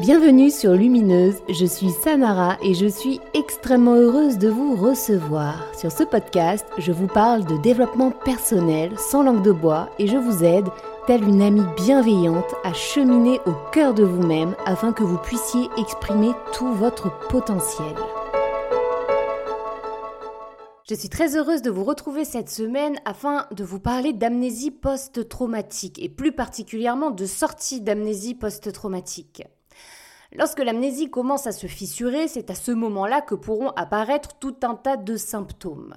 Bienvenue sur Lumineuse, je suis Samara et je suis extrêmement heureuse de vous recevoir. Sur ce podcast, je vous parle de développement personnel sans langue de bois et je vous aide, telle une amie bienveillante, à cheminer au cœur de vous-même afin que vous puissiez exprimer tout votre potentiel. Je suis très heureuse de vous retrouver cette semaine afin de vous parler d'amnésie post-traumatique et plus particulièrement de sortie d'amnésie post-traumatique. Lorsque l'amnésie commence à se fissurer, c'est à ce moment-là que pourront apparaître tout un tas de symptômes.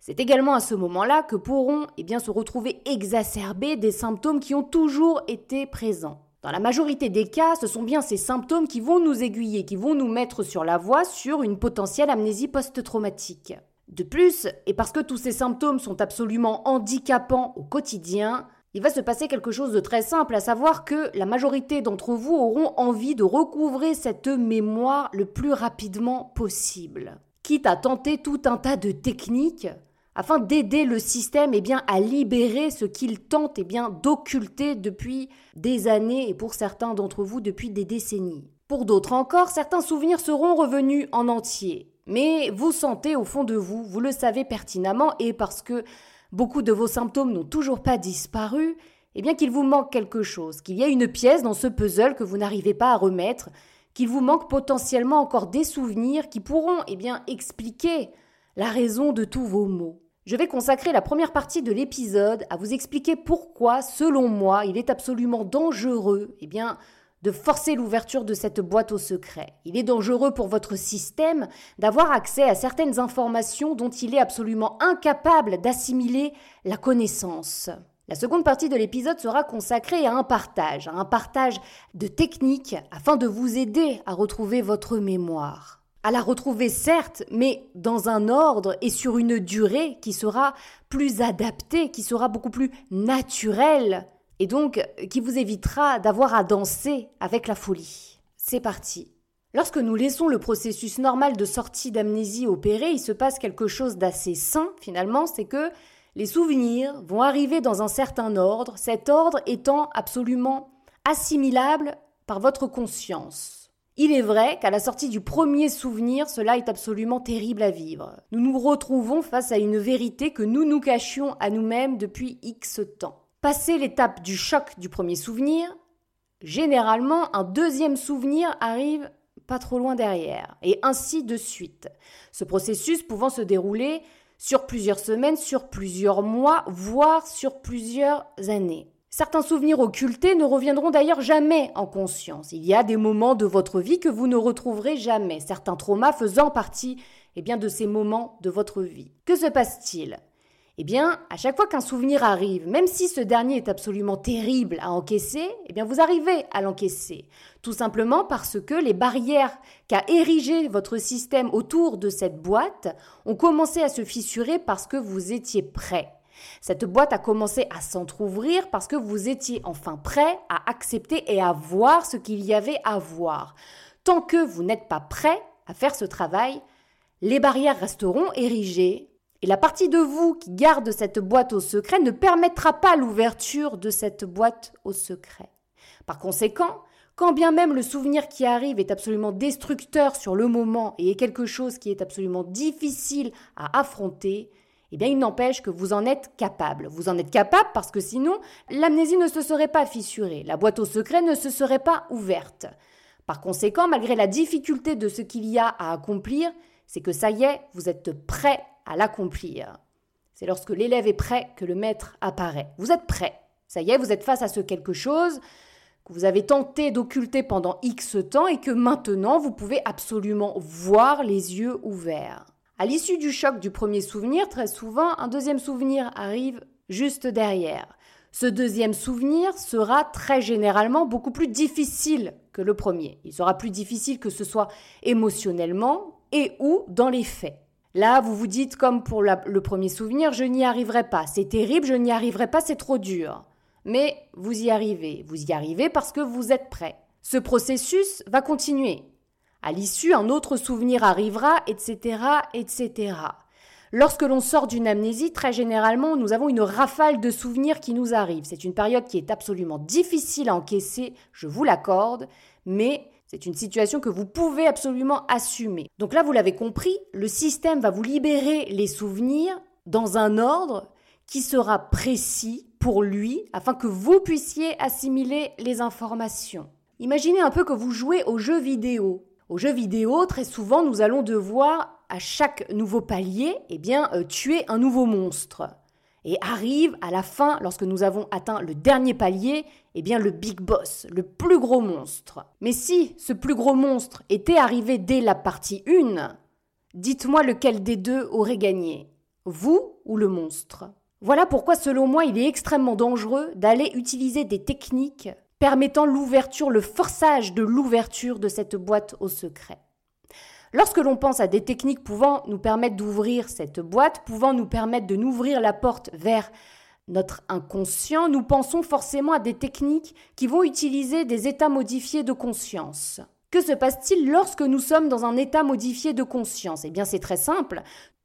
C'est également à ce moment-là que pourront eh se retrouver exacerbés des symptômes qui ont toujours été présents. Dans la majorité des cas, ce sont bien ces symptômes qui vont nous aiguiller, qui vont nous mettre sur la voie sur une potentielle amnésie post-traumatique. De plus, et parce que tous ces symptômes sont absolument handicapants au quotidien, il va se passer quelque chose de très simple, à savoir que la majorité d'entre vous auront envie de recouvrer cette mémoire le plus rapidement possible, quitte à tenter tout un tas de techniques afin d'aider le système eh à libérer ce qu'il tente eh d'occulter depuis des années et pour certains d'entre vous depuis des décennies. Pour d'autres encore, certains souvenirs seront revenus en entier. Mais vous sentez au fond de vous, vous le savez pertinemment, et parce que beaucoup de vos symptômes n'ont toujours pas disparu, eh bien qu'il vous manque quelque chose, qu'il y a une pièce dans ce puzzle que vous n'arrivez pas à remettre, qu'il vous manque potentiellement encore des souvenirs qui pourront eh bien expliquer la raison de tous vos maux. Je vais consacrer la première partie de l'épisode à vous expliquer pourquoi, selon moi, il est absolument dangereux, eh bien, de forcer l'ouverture de cette boîte au secret. Il est dangereux pour votre système d'avoir accès à certaines informations dont il est absolument incapable d'assimiler la connaissance. La seconde partie de l'épisode sera consacrée à un partage, à un partage de techniques afin de vous aider à retrouver votre mémoire. À la retrouver certes, mais dans un ordre et sur une durée qui sera plus adaptée, qui sera beaucoup plus naturelle et donc qui vous évitera d'avoir à danser avec la folie. C'est parti. Lorsque nous laissons le processus normal de sortie d'amnésie opérer, il se passe quelque chose d'assez sain finalement, c'est que les souvenirs vont arriver dans un certain ordre, cet ordre étant absolument assimilable par votre conscience. Il est vrai qu'à la sortie du premier souvenir, cela est absolument terrible à vivre. Nous nous retrouvons face à une vérité que nous nous cachions à nous-mêmes depuis X temps. Passé l'étape du choc du premier souvenir, généralement un deuxième souvenir arrive pas trop loin derrière, et ainsi de suite. Ce processus pouvant se dérouler sur plusieurs semaines, sur plusieurs mois, voire sur plusieurs années. Certains souvenirs occultés ne reviendront d'ailleurs jamais en conscience. Il y a des moments de votre vie que vous ne retrouverez jamais, certains traumas faisant partie eh bien, de ces moments de votre vie. Que se passe-t-il? Eh bien, à chaque fois qu'un souvenir arrive, même si ce dernier est absolument terrible à encaisser, eh bien, vous arrivez à l'encaisser. Tout simplement parce que les barrières qu'a érigées votre système autour de cette boîte ont commencé à se fissurer parce que vous étiez prêt. Cette boîte a commencé à s'entr'ouvrir parce que vous étiez enfin prêt à accepter et à voir ce qu'il y avait à voir. Tant que vous n'êtes pas prêt à faire ce travail, les barrières resteront érigées, et la partie de vous qui garde cette boîte au secret ne permettra pas l'ouverture de cette boîte au secret. Par conséquent, quand bien même le souvenir qui arrive est absolument destructeur sur le moment et est quelque chose qui est absolument difficile à affronter, eh bien il n'empêche que vous en êtes capable. Vous en êtes capable parce que sinon, l'amnésie ne se serait pas fissurée, la boîte au secret ne se serait pas ouverte. Par conséquent, malgré la difficulté de ce qu'il y a à accomplir, c'est que ça y est, vous êtes prêt à l'accomplir. C'est lorsque l'élève est prêt que le maître apparaît. Vous êtes prêt. Ça y est, vous êtes face à ce quelque chose que vous avez tenté d'occulter pendant X temps et que maintenant vous pouvez absolument voir les yeux ouverts. À l'issue du choc du premier souvenir, très souvent, un deuxième souvenir arrive juste derrière. Ce deuxième souvenir sera très généralement beaucoup plus difficile que le premier. Il sera plus difficile que ce soit émotionnellement et ou dans les faits. Là, vous vous dites, comme pour le premier souvenir, je n'y arriverai pas. C'est terrible, je n'y arriverai pas, c'est trop dur. Mais vous y arrivez. Vous y arrivez parce que vous êtes prêt. Ce processus va continuer. À l'issue, un autre souvenir arrivera, etc., etc. Lorsque l'on sort d'une amnésie, très généralement, nous avons une rafale de souvenirs qui nous arrive. C'est une période qui est absolument difficile à encaisser, je vous l'accorde, mais C'est une situation que vous pouvez absolument assumer. Donc là, vous l'avez compris, le système va vous libérer les souvenirs dans un ordre qui sera précis pour lui afin que vous puissiez assimiler les informations. Imaginez un peu que vous jouez aux jeux vidéo. Aux jeux vidéo, très souvent, nous allons devoir, à chaque nouveau palier, eh euh, tuer un nouveau monstre. Et arrive à la fin, lorsque nous avons atteint le dernier palier, eh bien le big boss, le plus gros monstre. Mais si ce plus gros monstre était arrivé dès la partie 1, dites-moi lequel des deux aurait gagné, vous ou le monstre? Voilà pourquoi selon moi il est extrêmement dangereux d'aller utiliser des techniques permettant l'ouverture, le forçage de l'ouverture de cette boîte au secret. Lorsque l'on pense à des techniques pouvant nous permettre d'ouvrir cette boîte, pouvant nous permettre de n'ouvrir la porte vers notre inconscient, nous pensons forcément à des techniques qui vont utiliser des états modifiés de conscience. Que se passe-t-il lorsque nous sommes dans un état modifié de conscience? Eh bien c'est très simple.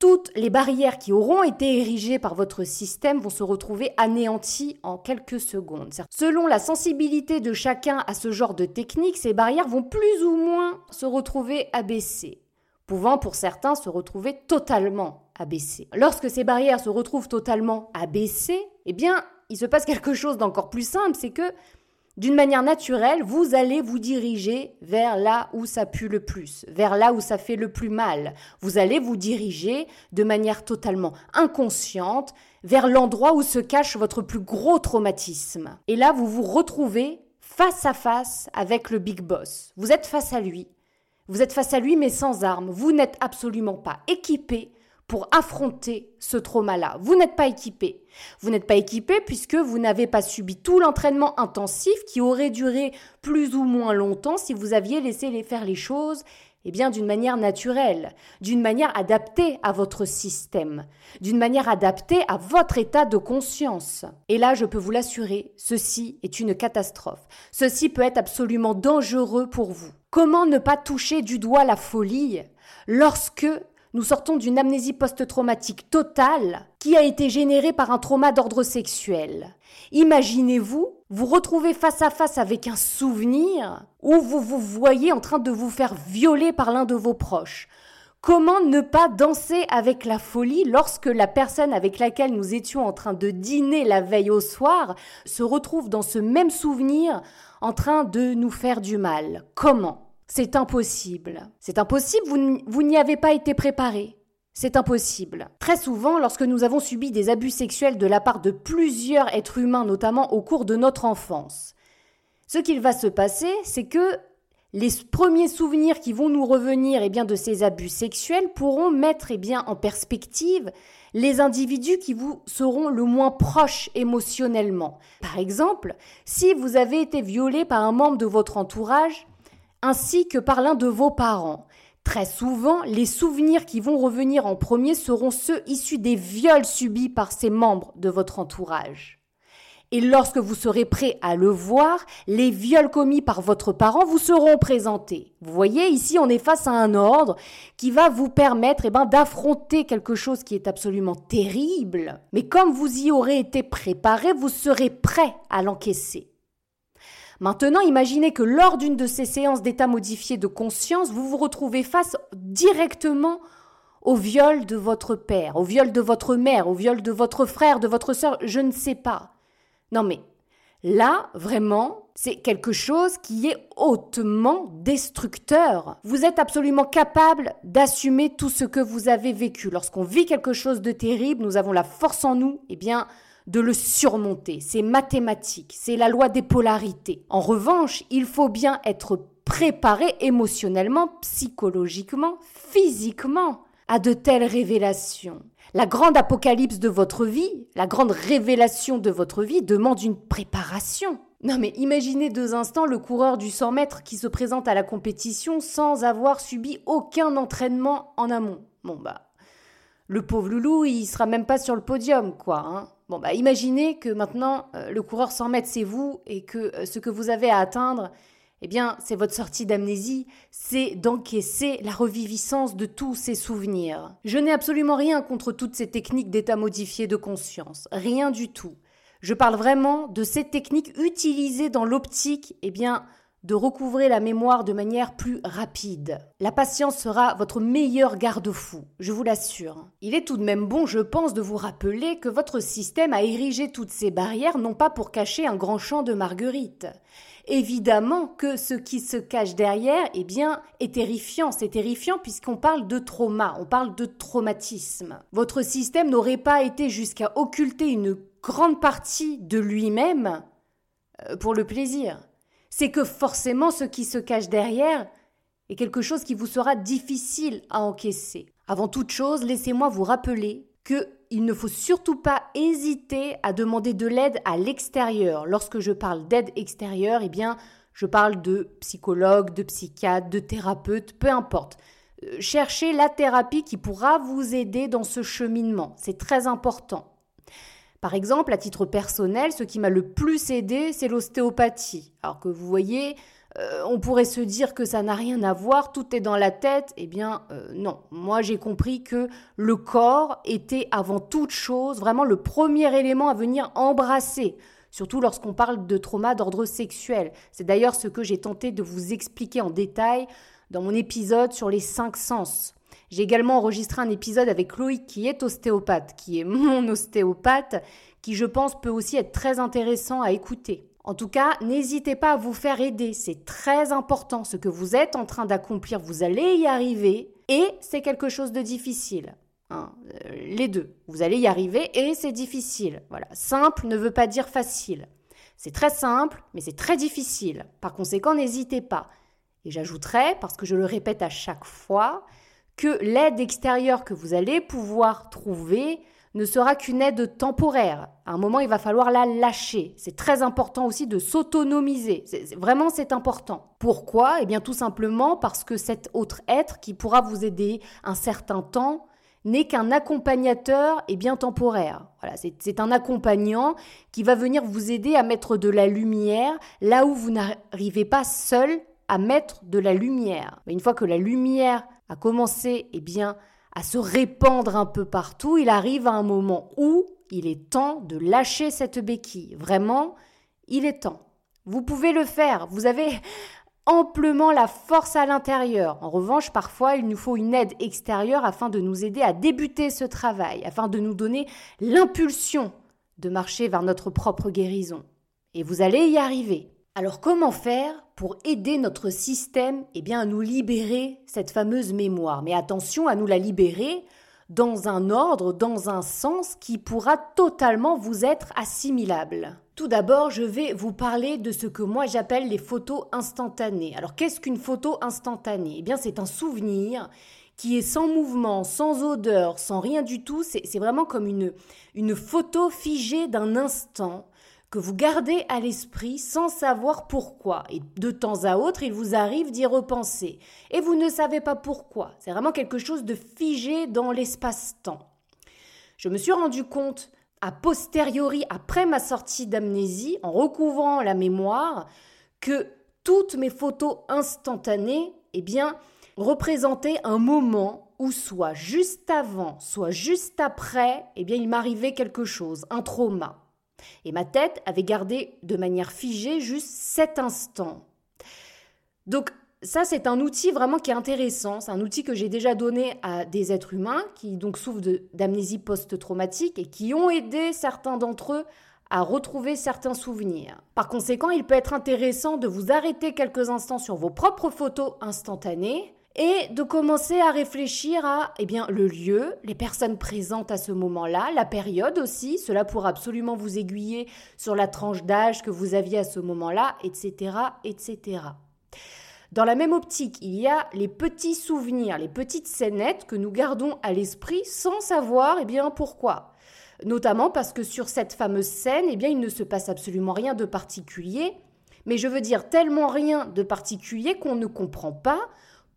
Toutes les barrières qui auront été érigées par votre système vont se retrouver anéanties en quelques secondes. Selon la sensibilité de chacun à ce genre de technique, ces barrières vont plus ou moins se retrouver abaissées, pouvant pour certains se retrouver totalement abaissées. Lorsque ces barrières se retrouvent totalement abaissées, eh bien il se passe quelque chose d'encore plus simple, c'est que d'une manière naturelle, vous allez vous diriger vers là où ça pue le plus, vers là où ça fait le plus mal. Vous allez vous diriger de manière totalement inconsciente vers l'endroit où se cache votre plus gros traumatisme. Et là, vous vous retrouvez face à face avec le Big Boss. Vous êtes face à lui. Vous êtes face à lui mais sans armes. Vous n'êtes absolument pas équipé pour affronter ce trauma-là. Vous n'êtes pas équipé. Vous n'êtes pas équipé puisque vous n'avez pas subi tout l'entraînement intensif qui aurait duré plus ou moins longtemps si vous aviez laissé les faire les choses eh bien d'une manière naturelle, d'une manière adaptée à votre système, d'une manière adaptée à votre état de conscience. Et là, je peux vous l'assurer, ceci est une catastrophe. Ceci peut être absolument dangereux pour vous. Comment ne pas toucher du doigt la folie lorsque nous sortons d'une amnésie post-traumatique totale qui a été générée par un trauma d'ordre sexuel. Imaginez-vous vous retrouvez face à face avec un souvenir où vous vous voyez en train de vous faire violer par l'un de vos proches. Comment ne pas danser avec la folie lorsque la personne avec laquelle nous étions en train de dîner la veille au soir se retrouve dans ce même souvenir en train de nous faire du mal? Comment? C'est impossible. C'est impossible, vous n'y avez pas été préparé. C'est impossible. Très souvent, lorsque nous avons subi des abus sexuels de la part de plusieurs êtres humains, notamment au cours de notre enfance, ce qu'il va se passer, c'est que les premiers souvenirs qui vont nous revenir eh bien, de ces abus sexuels pourront mettre eh bien, en perspective les individus qui vous seront le moins proches émotionnellement. Par exemple, si vous avez été violé par un membre de votre entourage, ainsi que par l'un de vos parents. Très souvent, les souvenirs qui vont revenir en premier seront ceux issus des viols subis par ces membres de votre entourage. Et lorsque vous serez prêt à le voir, les viols commis par votre parent vous seront présentés. Vous voyez, ici, on est face à un ordre qui va vous permettre eh ben, d'affronter quelque chose qui est absolument terrible. Mais comme vous y aurez été préparé, vous serez prêt à l'encaisser. Maintenant, imaginez que lors d'une de ces séances d'état modifié de conscience, vous vous retrouvez face directement au viol de votre père, au viol de votre mère, au viol de votre frère, de votre sœur, je ne sais pas. Non mais là, vraiment, c'est quelque chose qui est hautement destructeur. Vous êtes absolument capable d'assumer tout ce que vous avez vécu. Lorsqu'on vit quelque chose de terrible, nous avons la force en nous, eh bien, de le surmonter. C'est mathématique, c'est la loi des polarités. En revanche, il faut bien être préparé émotionnellement, psychologiquement, physiquement à de telles révélations. La grande apocalypse de votre vie, la grande révélation de votre vie demande une préparation. Non mais imaginez deux instants le coureur du 100 mètres qui se présente à la compétition sans avoir subi aucun entraînement en amont. Bon bah, le pauvre loulou, il sera même pas sur le podium, quoi. Hein. Bon, bah, imaginez que maintenant, euh, le coureur 100 mètres, c'est vous, et que euh, ce que vous avez à atteindre, eh bien, c'est votre sortie d'amnésie, c'est d'encaisser la reviviscence de tous ces souvenirs. Je n'ai absolument rien contre toutes ces techniques d'état modifié de conscience, rien du tout. Je parle vraiment de ces techniques utilisées dans l'optique, eh bien, de recouvrer la mémoire de manière plus rapide. La patience sera votre meilleur garde-fou, je vous l'assure. Il est tout de même bon, je pense, de vous rappeler que votre système a érigé toutes ces barrières non pas pour cacher un grand champ de marguerite. Évidemment que ce qui se cache derrière, eh bien, est terrifiant. C'est terrifiant puisqu'on parle de trauma, on parle de traumatisme. Votre système n'aurait pas été jusqu'à occulter une grande partie de lui-même euh, pour le plaisir c'est que forcément ce qui se cache derrière est quelque chose qui vous sera difficile à encaisser. Avant toute chose, laissez-moi vous rappeler que il ne faut surtout pas hésiter à demander de l'aide à l'extérieur. Lorsque je parle d'aide extérieure, eh bien, je parle de psychologue, de psychiatre, de thérapeute, peu importe. Euh, cherchez la thérapie qui pourra vous aider dans ce cheminement. C'est très important. Par exemple, à titre personnel, ce qui m'a le plus aidé, c'est l'ostéopathie. Alors que vous voyez, euh, on pourrait se dire que ça n'a rien à voir, tout est dans la tête. Eh bien, euh, non. Moi, j'ai compris que le corps était avant toute chose vraiment le premier élément à venir embrasser surtout lorsqu'on parle de trauma d'ordre sexuel. C'est d'ailleurs ce que j'ai tenté de vous expliquer en détail dans mon épisode sur les cinq sens. J'ai également enregistré un épisode avec Loïc qui est ostéopathe, qui est mon ostéopathe, qui je pense peut aussi être très intéressant à écouter. En tout cas, n'hésitez pas à vous faire aider, c'est très important. Ce que vous êtes en train d'accomplir, vous allez y arriver et c'est quelque chose de difficile. Hein, euh, les deux, vous allez y arriver et c'est difficile. Voilà, simple ne veut pas dire facile. C'est très simple, mais c'est très difficile. Par conséquent, n'hésitez pas. Et j'ajouterai, parce que je le répète à chaque fois, que l'aide extérieure que vous allez pouvoir trouver ne sera qu'une aide temporaire. À un moment, il va falloir la lâcher. C'est très important aussi de s'autonomiser. Vraiment, c'est important. Pourquoi? Eh bien, tout simplement parce que cet autre être qui pourra vous aider un certain temps n'est qu'un accompagnateur et bien temporaire. Voilà, c'est un accompagnant qui va venir vous aider à mettre de la lumière là où vous n'arrivez pas seul à mettre de la lumière. Mais une fois que la lumière a commencé eh bien, à se répandre un peu partout, il arrive à un moment où il est temps de lâcher cette béquille. Vraiment, il est temps. Vous pouvez le faire. Vous avez amplement la force à l'intérieur. En revanche, parfois, il nous faut une aide extérieure afin de nous aider à débuter ce travail, afin de nous donner l'impulsion de marcher vers notre propre guérison. Et vous allez y arriver. Alors comment faire pour aider notre système eh bien, à nous libérer cette fameuse mémoire? Mais attention à nous la libérer dans un ordre, dans un sens qui pourra totalement vous être assimilable. Tout d'abord, je vais vous parler de ce que moi j'appelle les photos instantanées. Alors qu'est-ce qu'une photo instantanée? Eh bien c'est un souvenir qui est sans mouvement, sans odeur, sans rien du tout. C'est vraiment comme une, une photo figée d'un instant que vous gardez à l'esprit sans savoir pourquoi. Et de temps à autre, il vous arrive d'y repenser. Et vous ne savez pas pourquoi. C'est vraiment quelque chose de figé dans l'espace-temps. Je me suis rendu compte a posteriori, après ma sortie d'amnésie, en recouvrant la mémoire, que toutes mes photos instantanées, eh bien, représentaient un moment où soit juste avant, soit juste après, eh bien, il m'arrivait quelque chose, un trauma. Et ma tête avait gardé de manière figée juste cet instant. Donc ça, c'est un outil vraiment qui est intéressant. C'est un outil que j'ai déjà donné à des êtres humains qui donc souffrent d'amnésie post-traumatique et qui ont aidé certains d'entre eux à retrouver certains souvenirs. Par conséquent, il peut être intéressant de vous arrêter quelques instants sur vos propres photos instantanées et de commencer à réfléchir à eh bien, le lieu, les personnes présentes à ce moment-là, la période aussi, cela pourra absolument vous aiguiller sur la tranche d'âge que vous aviez à ce moment-là, etc., etc. Dans la même optique, il y a les petits souvenirs, les petites scénettes que nous gardons à l'esprit sans savoir eh bien, pourquoi. Notamment parce que sur cette fameuse scène, eh bien, il ne se passe absolument rien de particulier, mais je veux dire tellement rien de particulier qu'on ne comprend pas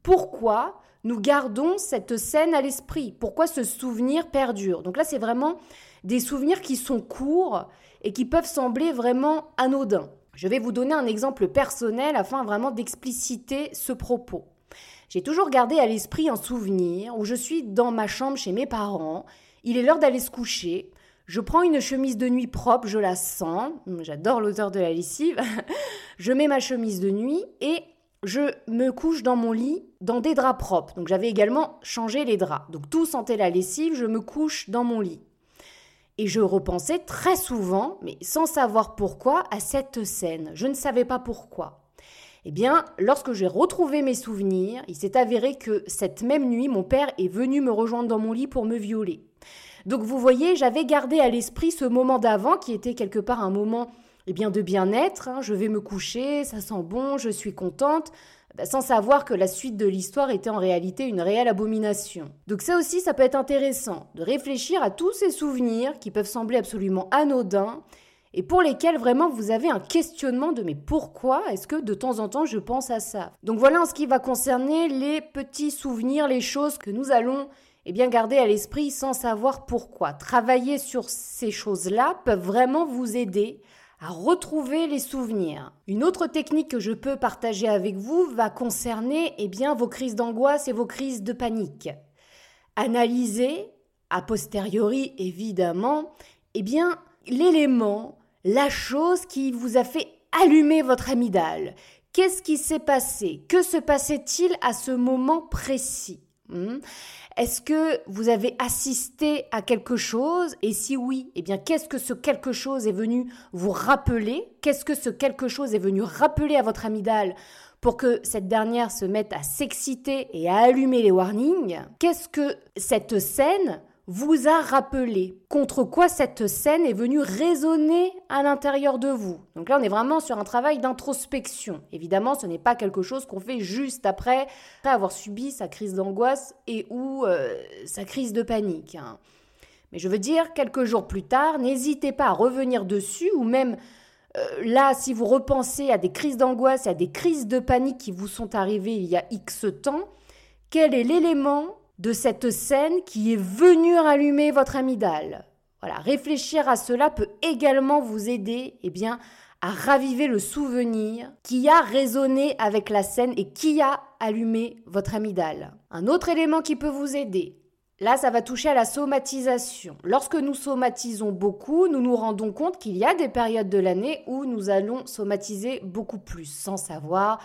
pourquoi nous gardons cette scène à l'esprit, pourquoi ce souvenir perdure? Donc là, c'est vraiment des souvenirs qui sont courts et qui peuvent sembler vraiment anodins. Je vais vous donner un exemple personnel afin vraiment d'expliciter ce propos. J'ai toujours gardé à l'esprit un souvenir où je suis dans ma chambre chez mes parents, il est l'heure d'aller se coucher, Je prends une chemise de nuit propre, je la sens, j'adore l'odeur de la lessive. je mets ma chemise de nuit et je me couche dans mon lit dans des draps propres. Donc j'avais également changé les draps. Donc tout sentait la lessive, je me couche dans mon lit. Et je repensais très souvent, mais sans savoir pourquoi, à cette scène. Je ne savais pas pourquoi. Eh bien, lorsque j'ai retrouvé mes souvenirs, il s'est avéré que cette même nuit, mon père est venu me rejoindre dans mon lit pour me violer. Donc vous voyez, j'avais gardé à l'esprit ce moment d'avant qui était quelque part un moment eh bien, de bien-être. Hein. Je vais me coucher, ça sent bon, je suis contente. Bah, sans savoir que la suite de l'histoire était en réalité une réelle abomination. Donc ça aussi, ça peut être intéressant, de réfléchir à tous ces souvenirs qui peuvent sembler absolument anodins et pour lesquels vraiment vous avez un questionnement de mais pourquoi est-ce que de temps en temps je pense à ça? Donc voilà en ce qui va concerner les petits souvenirs, les choses que nous allons eh bien garder à l'esprit sans savoir pourquoi. Travailler sur ces choses-là peuvent vraiment vous aider à retrouver les souvenirs. Une autre technique que je peux partager avec vous va concerner eh bien, vos crises d'angoisse et vos crises de panique. Analysez, a posteriori évidemment, eh bien, l'élément, la chose qui vous a fait allumer votre amygdale. Qu'est-ce qui s'est passé? Que se passait-il à ce moment précis? Hmm? Est-ce que vous avez assisté à quelque chose? Et si oui, eh bien, qu'est-ce que ce quelque chose est venu vous rappeler? Qu'est-ce que ce quelque chose est venu rappeler à votre amygdale pour que cette dernière se mette à s'exciter et à allumer les warnings? Qu'est-ce que cette scène vous a rappelé contre quoi cette scène est venue résonner à l'intérieur de vous. Donc là, on est vraiment sur un travail d'introspection. Évidemment, ce n'est pas quelque chose qu'on fait juste après, avoir subi sa crise d'angoisse et ou euh, sa crise de panique. Hein. Mais je veux dire, quelques jours plus tard, n'hésitez pas à revenir dessus ou même euh, là, si vous repensez à des crises d'angoisse et à des crises de panique qui vous sont arrivées il y a X temps, quel est l'élément de cette scène qui est venue rallumer votre amygdale. Voilà, réfléchir à cela peut également vous aider eh à raviver le souvenir qui a résonné avec la scène et qui a allumé votre amygdale. Un autre élément qui peut vous aider, Là, ça va toucher à la somatisation. Lorsque nous somatisons beaucoup, nous nous rendons compte qu'il y a des périodes de l'année où nous allons somatiser beaucoup plus, sans savoir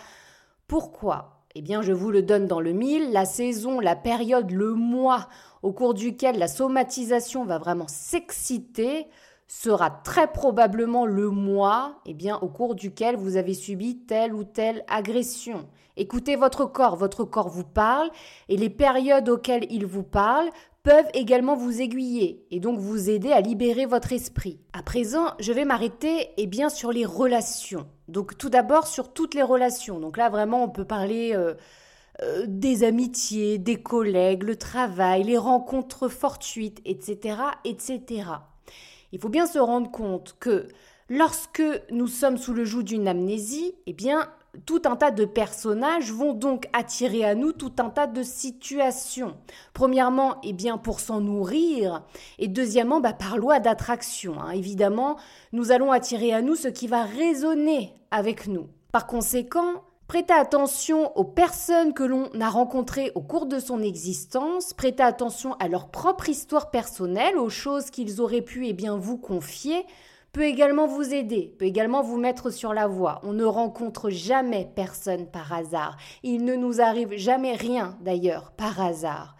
pourquoi. Eh bien, je vous le donne dans le mille, la saison, la période, le mois au cours duquel la somatisation va vraiment s'exciter sera très probablement le mois eh bien, au cours duquel vous avez subi telle ou telle agression. Écoutez votre corps, votre corps vous parle et les périodes auxquelles il vous parle peuvent également vous aiguiller et donc vous aider à libérer votre esprit. À présent, je vais m'arrêter eh bien sur les relations. Donc tout d'abord sur toutes les relations. Donc là vraiment on peut parler euh, euh, des amitiés, des collègues, le travail, les rencontres fortuites, etc., etc. Il faut bien se rendre compte que lorsque nous sommes sous le joug d'une amnésie, eh bien tout un tas de personnages vont donc attirer à nous tout un tas de situations. Premièrement, eh bien pour s'en nourrir, et deuxièmement, bah, par loi d'attraction. Hein. Évidemment, nous allons attirer à nous ce qui va résonner avec nous. Par conséquent, Prêtez attention aux personnes que l'on a rencontrées au cours de son existence, prêtez attention à leur propre histoire personnelle, aux choses qu'ils auraient pu eh bien, vous confier, peut également vous aider, peut également vous mettre sur la voie. On ne rencontre jamais personne par hasard. Il ne nous arrive jamais rien d'ailleurs par hasard.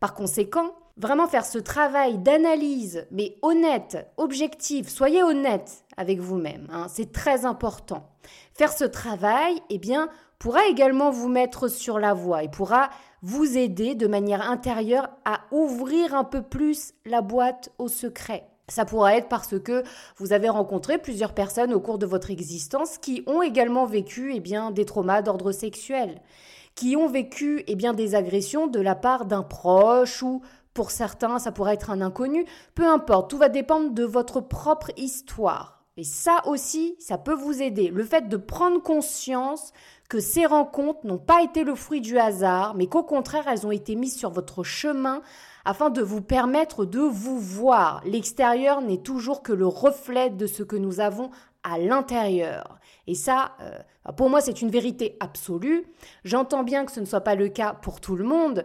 Par conséquent, vraiment faire ce travail d'analyse, mais honnête, objectif, soyez honnête avec vous-même, hein, c'est très important. Faire ce travail, eh bien, pourra également vous mettre sur la voie et pourra vous aider de manière intérieure à ouvrir un peu plus la boîte au secret. Ça pourra être parce que vous avez rencontré plusieurs personnes au cours de votre existence qui ont également vécu eh bien, des traumas d'ordre sexuel, qui ont vécu eh bien, des agressions de la part d'un proche ou pour certains ça pourrait être un inconnu, peu importe, tout va dépendre de votre propre histoire. Et ça aussi, ça peut vous aider. Le fait de prendre conscience que ces rencontres n'ont pas été le fruit du hasard, mais qu'au contraire, elles ont été mises sur votre chemin afin de vous permettre de vous voir. L'extérieur n'est toujours que le reflet de ce que nous avons à l'intérieur. Et ça, euh, pour moi, c'est une vérité absolue. J'entends bien que ce ne soit pas le cas pour tout le monde,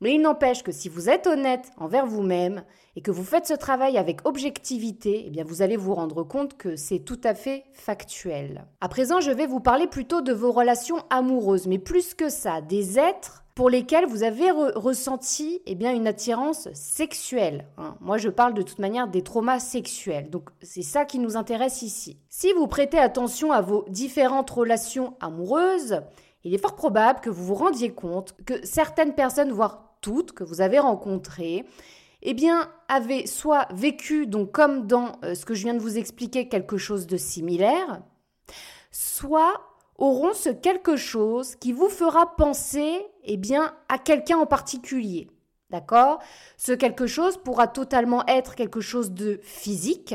Mais il n'empêche que si vous êtes honnête envers vous-même et que vous faites ce travail avec objectivité, eh bien vous allez vous rendre compte que c'est tout à fait factuel. À présent, je vais vous parler plutôt de vos relations amoureuses, mais plus que ça, des êtres pour lesquels vous avez ressenti eh bien, une attirance sexuelle. Hein. Moi, je parle de toute manière des traumas sexuels. Donc, c'est ça qui nous intéresse ici. Si vous prêtez attention à vos différentes relations amoureuses, il est fort probable que vous vous rendiez compte que certaines personnes, voire toutes, que vous avez rencontrées, eh bien, avaient soit vécu, donc comme dans euh, ce que je viens de vous expliquer, quelque chose de similaire, soit auront ce quelque chose qui vous fera penser eh bien, à quelqu'un en particulier. D'accord? Ce quelque chose pourra totalement être quelque chose de physique,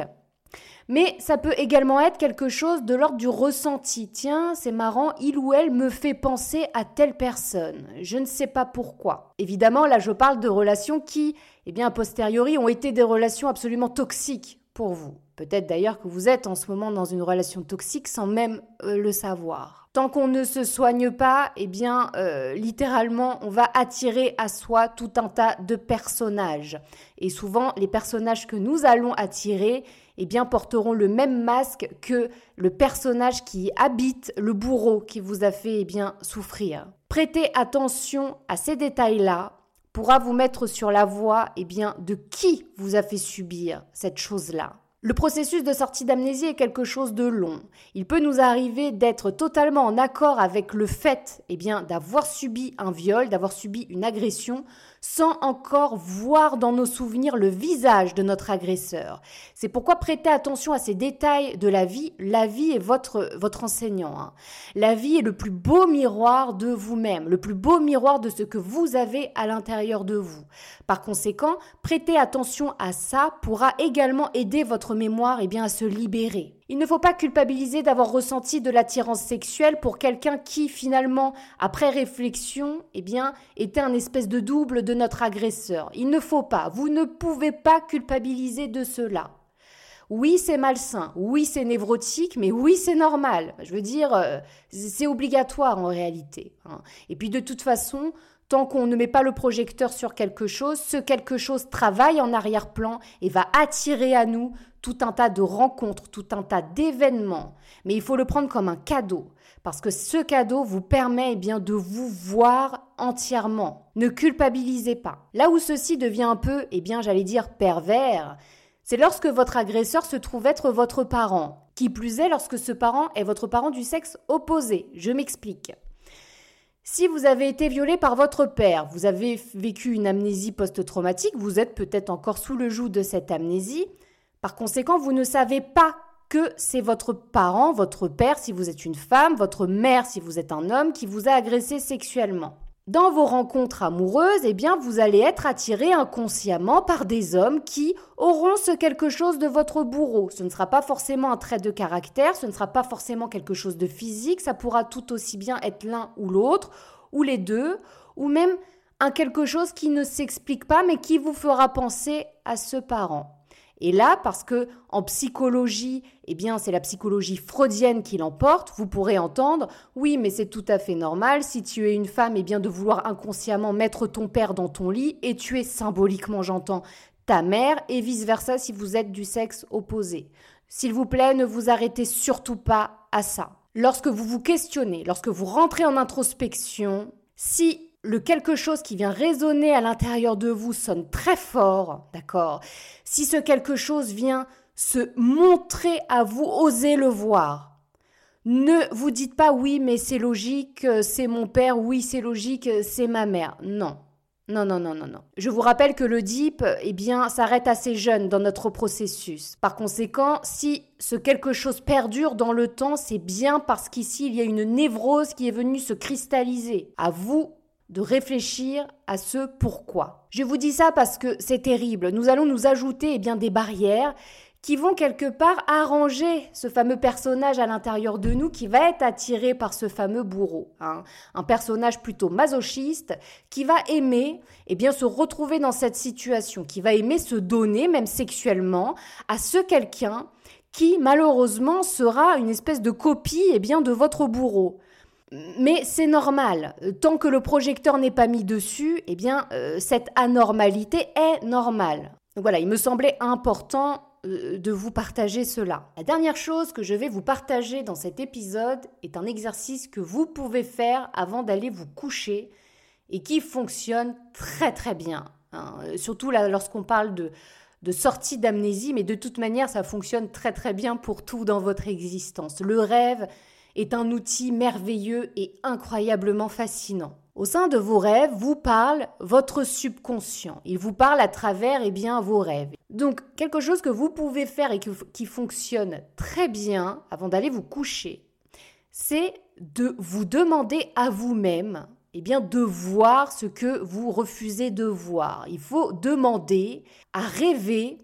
mais ça peut également être quelque chose de l'ordre du ressenti. Tiens, c'est marrant, il ou elle me fait penser à telle personne. Je ne sais pas pourquoi. Évidemment, là, je parle de relations qui, eh bien, a posteriori, ont été des relations absolument toxiques pour vous. Peut-être d'ailleurs que vous êtes en ce moment dans une relation toxique sans même euh, le savoir. Tant qu'on ne se soigne pas, eh bien, euh, littéralement, on va attirer à soi tout un tas de personnages. Et souvent, les personnages que nous allons attirer, eh bien, porteront le même masque que le personnage qui habite le bourreau qui vous a fait, eh bien, souffrir. Prêtez attention à ces détails-là pourra vous mettre sur la voie, eh bien, de qui vous a fait subir cette chose-là. Le processus de sortie d'amnésie est quelque chose de long. Il peut nous arriver d'être totalement en accord avec le fait eh d'avoir subi un viol, d'avoir subi une agression, sans encore voir dans nos souvenirs le visage de notre agresseur. C'est pourquoi prêtez attention à ces détails de la vie. La vie est votre, votre enseignant. Hein. La vie est le plus beau miroir de vous-même, le plus beau miroir de ce que vous avez à l'intérieur de vous. Par conséquent, prêtez attention à ça pourra également aider votre mémoire eh bien, à se libérer. Il ne faut pas culpabiliser d'avoir ressenti de l'attirance sexuelle pour quelqu'un qui, finalement, après réflexion, eh était un espèce de double de notre agresseur. Il ne faut pas, vous ne pouvez pas culpabiliser de cela. Oui, c'est malsain, oui, c'est névrotique, mais oui, c'est normal. Je veux dire, euh, c'est obligatoire en réalité. Hein. Et puis de toute façon, tant qu'on ne met pas le projecteur sur quelque chose, ce quelque chose travaille en arrière-plan et va attirer à nous tout un tas de rencontres, tout un tas d'événements, mais il faut le prendre comme un cadeau, parce que ce cadeau vous permet eh bien de vous voir entièrement. Ne culpabilisez pas. Là où ceci devient un peu, eh bien, j'allais dire pervers, c'est lorsque votre agresseur se trouve être votre parent. Qui plus est lorsque ce parent est votre parent du sexe opposé. Je m'explique. Si vous avez été violé par votre père, vous avez vécu une amnésie post-traumatique, vous êtes peut-être encore sous le joug de cette amnésie, par conséquent, vous ne savez pas que c'est votre parent, votre père si vous êtes une femme, votre mère si vous êtes un homme qui vous a agressé sexuellement. Dans vos rencontres amoureuses, eh bien, vous allez être attiré inconsciemment par des hommes qui auront ce quelque chose de votre bourreau. Ce ne sera pas forcément un trait de caractère, ce ne sera pas forcément quelque chose de physique, ça pourra tout aussi bien être l'un ou l'autre, ou les deux, ou même un quelque chose qui ne s'explique pas mais qui vous fera penser à ce parent. Et là, parce que en psychologie, eh bien, c'est la psychologie freudienne qui l'emporte, vous pourrez entendre, oui, mais c'est tout à fait normal, si tu es une femme, eh bien, de vouloir inconsciemment mettre ton père dans ton lit et tuer symboliquement, j'entends, ta mère, et vice-versa si vous êtes du sexe opposé. S'il vous plaît, ne vous arrêtez surtout pas à ça. Lorsque vous vous questionnez, lorsque vous rentrez en introspection, si le quelque chose qui vient résonner à l'intérieur de vous sonne très fort, d'accord? Si ce quelque chose vient se montrer à vous, osez le voir. Ne vous dites pas oui, mais c'est logique, c'est mon père, oui, c'est logique, c'est ma mère. Non. Non, non, non, non, non. Je vous rappelle que le DIP, eh bien, s'arrête assez jeune dans notre processus. Par conséquent, si ce quelque chose perdure dans le temps, c'est bien parce qu'ici, il y a une névrose qui est venue se cristalliser. À vous de réfléchir à ce pourquoi. Je vous dis ça parce que c'est terrible. Nous allons nous ajouter eh bien, des barrières qui vont quelque part arranger ce fameux personnage à l'intérieur de nous qui va être attiré par ce fameux bourreau. Hein. Un personnage plutôt masochiste qui va aimer eh bien, se retrouver dans cette situation, qui va aimer se donner, même sexuellement, à ce quelqu'un qui malheureusement sera une espèce de copie eh bien, de votre bourreau. Mais c'est normal. Tant que le projecteur n'est pas mis dessus, eh bien, euh, cette anormalité est normale. Donc voilà, il me semblait important euh, de vous partager cela. La dernière chose que je vais vous partager dans cet épisode est un exercice que vous pouvez faire avant d'aller vous coucher et qui fonctionne très très bien. Hein. Surtout lorsqu'on parle de, de sortie d'amnésie, mais de toute manière, ça fonctionne très très bien pour tout dans votre existence. Le rêve est un outil merveilleux et incroyablement fascinant. Au sein de vos rêves, vous parle votre subconscient. Il vous parle à travers eh bien, vos rêves. Donc, quelque chose que vous pouvez faire et qui fonctionne très bien avant d'aller vous coucher, c'est de vous demander à vous-même eh bien, de voir ce que vous refusez de voir. Il faut demander à rêver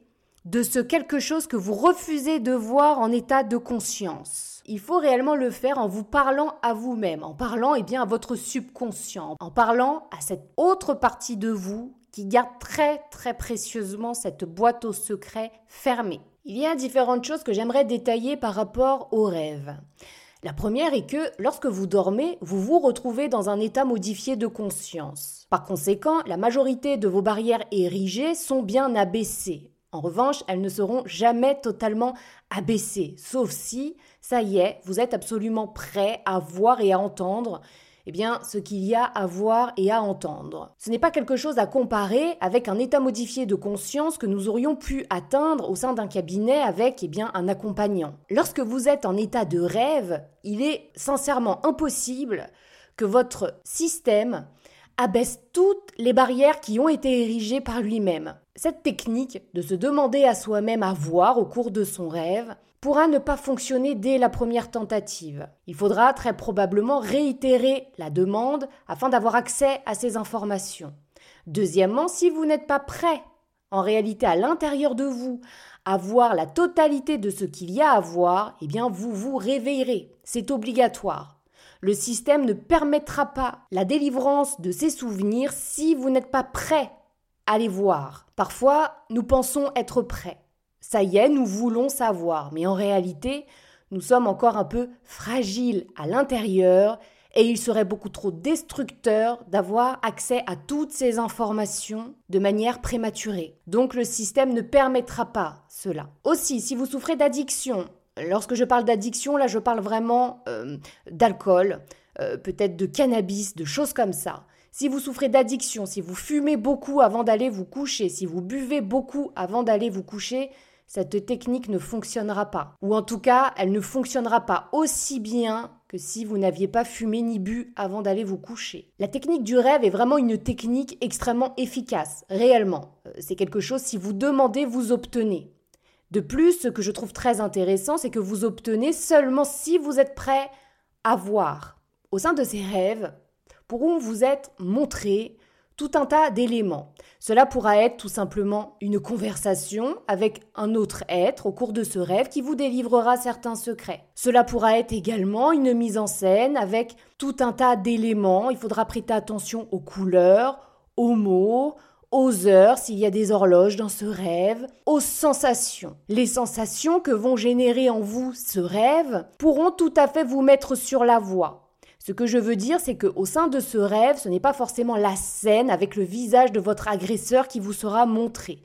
de ce quelque chose que vous refusez de voir en état de conscience. Il faut réellement le faire en vous parlant à vous-même, en parlant eh bien, à votre subconscient, en parlant à cette autre partie de vous qui garde très très précieusement cette boîte au secret fermée. Il y a différentes choses que j'aimerais détailler par rapport aux rêves. La première est que lorsque vous dormez, vous vous retrouvez dans un état modifié de conscience. Par conséquent, la majorité de vos barrières érigées sont bien abaissées. En revanche, elles ne seront jamais totalement abaissées, sauf si, ça y est, vous êtes absolument prêt à voir et à entendre eh bien, ce qu'il y a à voir et à entendre. Ce n'est pas quelque chose à comparer avec un état modifié de conscience que nous aurions pu atteindre au sein d'un cabinet avec eh bien, un accompagnant. Lorsque vous êtes en état de rêve, il est sincèrement impossible que votre système abaisse toutes les barrières qui ont été érigées par lui-même. Cette technique de se demander à soi-même à voir au cours de son rêve pourra ne pas fonctionner dès la première tentative. Il faudra très probablement réitérer la demande afin d'avoir accès à ces informations. Deuxièmement, si vous n'êtes pas prêt, en réalité à l'intérieur de vous, à voir la totalité de ce qu'il y a à voir, eh bien vous vous réveillerez. C'est obligatoire. Le système ne permettra pas la délivrance de ces souvenirs si vous n'êtes pas prêt à les voir. Parfois, nous pensons être prêts. Ça y est, nous voulons savoir, mais en réalité, nous sommes encore un peu fragiles à l'intérieur et il serait beaucoup trop destructeur d'avoir accès à toutes ces informations de manière prématurée. Donc le système ne permettra pas cela. Aussi, si vous souffrez d'addiction, lorsque je parle d'addiction, là je parle vraiment euh, d'alcool, euh, peut-être de cannabis, de choses comme ça. Si vous souffrez d'addiction, si vous fumez beaucoup avant d'aller vous coucher, si vous buvez beaucoup avant d'aller vous coucher, cette technique ne fonctionnera pas. Ou en tout cas, elle ne fonctionnera pas aussi bien que si vous n'aviez pas fumé ni bu avant d'aller vous coucher. La technique du rêve est vraiment une technique extrêmement efficace, réellement. Euh, c'est quelque chose, si vous demandez, vous obtenez. De plus, ce que je trouve très intéressant, c'est que vous obtenez seulement si vous êtes prêt à voir. Au sein de ces rêves, pourront vous être montrés tout un tas d'éléments. Cela pourra être tout simplement une conversation avec un autre être au cours de ce rêve qui vous délivrera certains secrets. Cela pourra être également une mise en scène avec tout un tas d'éléments. Il faudra prêter attention aux couleurs, aux mots, aux heures s'il y a des horloges dans ce rêve, aux sensations. Les sensations que vont générer en vous ce rêve pourront tout à fait vous mettre sur la voie. Ce que je veux dire, c'est qu'au sein de ce rêve, ce n'est pas forcément la scène avec le visage de votre agresseur qui vous sera montré.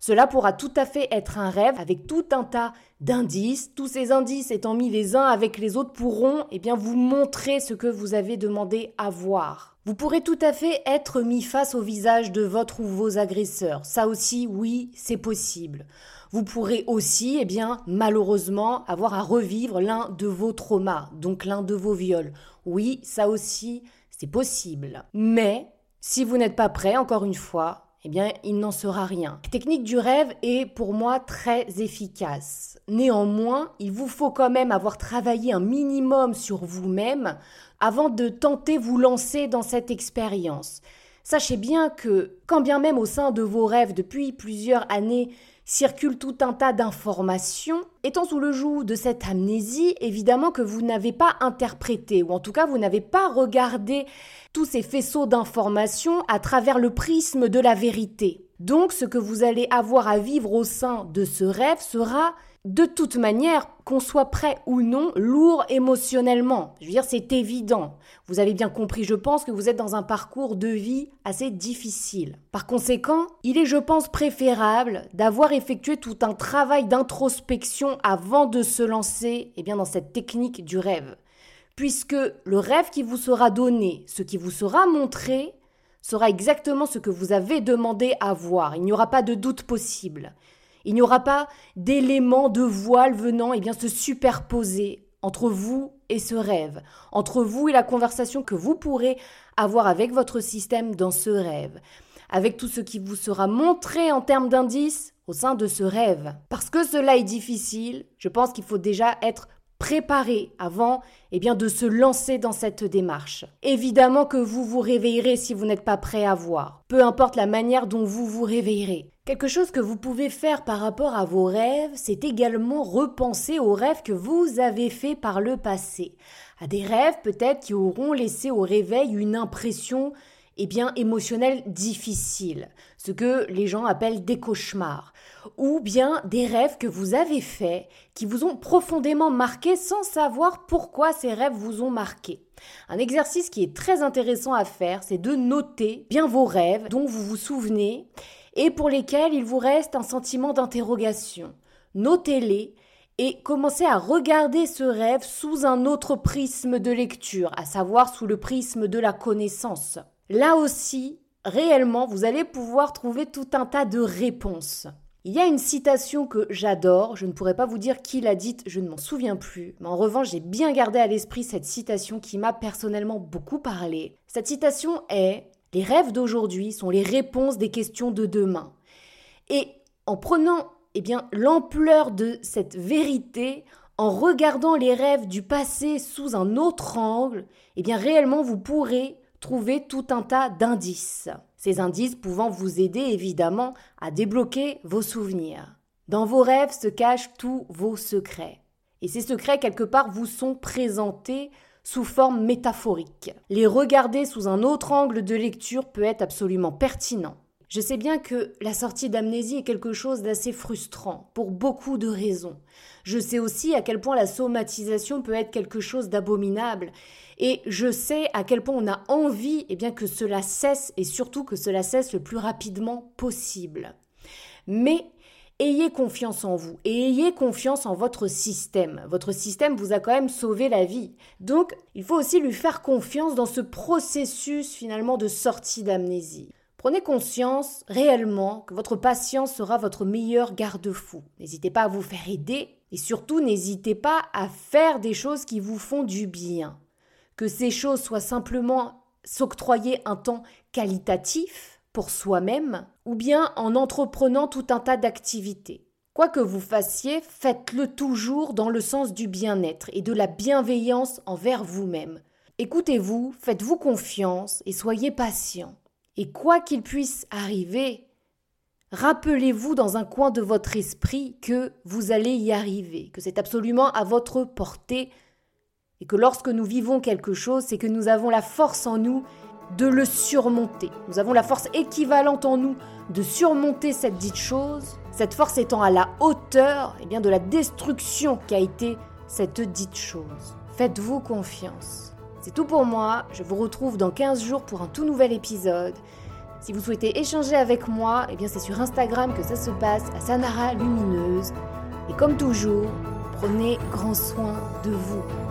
Cela pourra tout à fait être un rêve avec tout un tas d'indices. Tous ces indices étant mis les uns avec les autres pourront eh bien, vous montrer ce que vous avez demandé à voir. Vous pourrez tout à fait être mis face au visage de votre ou vos agresseurs. Ça aussi, oui, c'est possible. Vous pourrez aussi, eh bien, malheureusement, avoir à revivre l'un de vos traumas, donc l'un de vos viols. Oui, ça aussi, c'est possible. Mais, si vous n'êtes pas prêt, encore une fois, eh bien, il n'en sera rien. La technique du rêve est pour moi très efficace. Néanmoins, il vous faut quand même avoir travaillé un minimum sur vous-même avant de tenter vous lancer dans cette expérience. Sachez bien que, quand bien même au sein de vos rêves depuis plusieurs années, circule tout un tas d'informations. Étant sous le joug de cette amnésie, évidemment que vous n'avez pas interprété, ou en tout cas vous n'avez pas regardé tous ces faisceaux d'informations à travers le prisme de la vérité. Donc ce que vous allez avoir à vivre au sein de ce rêve sera de toute manière, qu'on soit prêt ou non, lourd émotionnellement. Je veux dire, c'est évident. Vous avez bien compris, je pense, que vous êtes dans un parcours de vie assez difficile. Par conséquent, il est, je pense, préférable d'avoir effectué tout un travail d'introspection avant de se lancer eh bien, dans cette technique du rêve. Puisque le rêve qui vous sera donné, ce qui vous sera montré, sera exactement ce que vous avez demandé à voir. Il n'y aura pas de doute possible. Il n'y aura pas d'éléments de voile venant eh bien, se superposer entre vous et ce rêve, entre vous et la conversation que vous pourrez avoir avec votre système dans ce rêve, avec tout ce qui vous sera montré en termes d'indices au sein de ce rêve. Parce que cela est difficile, je pense qu'il faut déjà être préparé avant eh bien, de se lancer dans cette démarche. Évidemment que vous vous réveillerez si vous n'êtes pas prêt à voir, peu importe la manière dont vous vous réveillerez. Quelque chose que vous pouvez faire par rapport à vos rêves, c'est également repenser aux rêves que vous avez faits par le passé. À des rêves peut-être qui auront laissé au réveil une impression eh bien, émotionnelle difficile, ce que les gens appellent des cauchemars, ou bien des rêves que vous avez faits qui vous ont profondément marqué sans savoir pourquoi ces rêves vous ont marqué. Un exercice qui est très intéressant à faire, c'est de noter bien vos rêves dont vous vous souvenez et pour lesquels il vous reste un sentiment d'interrogation. Notez-les et commencez à regarder ce rêve sous un autre prisme de lecture, à savoir sous le prisme de la connaissance. Là aussi, réellement, vous allez pouvoir trouver tout un tas de réponses. Il y a une citation que j'adore, je ne pourrais pas vous dire qui l'a dite, je ne m'en souviens plus, mais en revanche j'ai bien gardé à l'esprit cette citation qui m'a personnellement beaucoup parlé. Cette citation est les rêves d'aujourd'hui sont les réponses des questions de demain. Et en prenant eh bien l'ampleur de cette vérité, en regardant les rêves du passé sous un autre angle, eh bien réellement vous pourrez trouver tout un tas d'indices. Ces indices pouvant vous aider évidemment à débloquer vos souvenirs. Dans vos rêves se cachent tous vos secrets. Et ces secrets, quelque part, vous sont présentés sous forme métaphorique. Les regarder sous un autre angle de lecture peut être absolument pertinent. Je sais bien que la sortie d'amnésie est quelque chose d'assez frustrant, pour beaucoup de raisons. Je sais aussi à quel point la somatisation peut être quelque chose d'abominable, et je sais à quel point on a envie eh que cela cesse, et surtout que cela cesse le plus rapidement possible. Mais ayez confiance en vous et ayez confiance en votre système. Votre système vous a quand même sauvé la vie. Donc, il faut aussi lui faire confiance dans ce processus finalement de sortie d'amnésie. Prenez conscience réellement que votre patience sera votre meilleur garde-fou. N'hésitez pas à vous faire aider et surtout n'hésitez pas à faire des choses qui vous font du bien. Que ces choses soient simplement s'octroyer un temps qualitatif, pour soi-même, ou bien en entreprenant tout un tas d'activités. Quoi que vous fassiez, faites-le toujours dans le sens du bien-être et de la bienveillance envers vous-même. Écoutez-vous, faites-vous confiance et soyez patient. Et quoi qu'il puisse arriver, rappelez-vous dans un coin de votre esprit que vous allez y arriver, que c'est absolument à votre portée et que lorsque nous vivons quelque chose, c'est que nous avons la force en nous de le surmonter. Nous avons la force équivalente en nous de surmonter cette dite chose, cette force étant à la hauteur eh bien, de la destruction qui a été cette dite chose. Faites-vous confiance. C'est tout pour moi, je vous retrouve dans 15 jours pour un tout nouvel épisode. Si vous souhaitez échanger avec moi, eh c'est sur Instagram que ça se passe à Sanara Lumineuse. Et comme toujours, prenez grand soin de vous.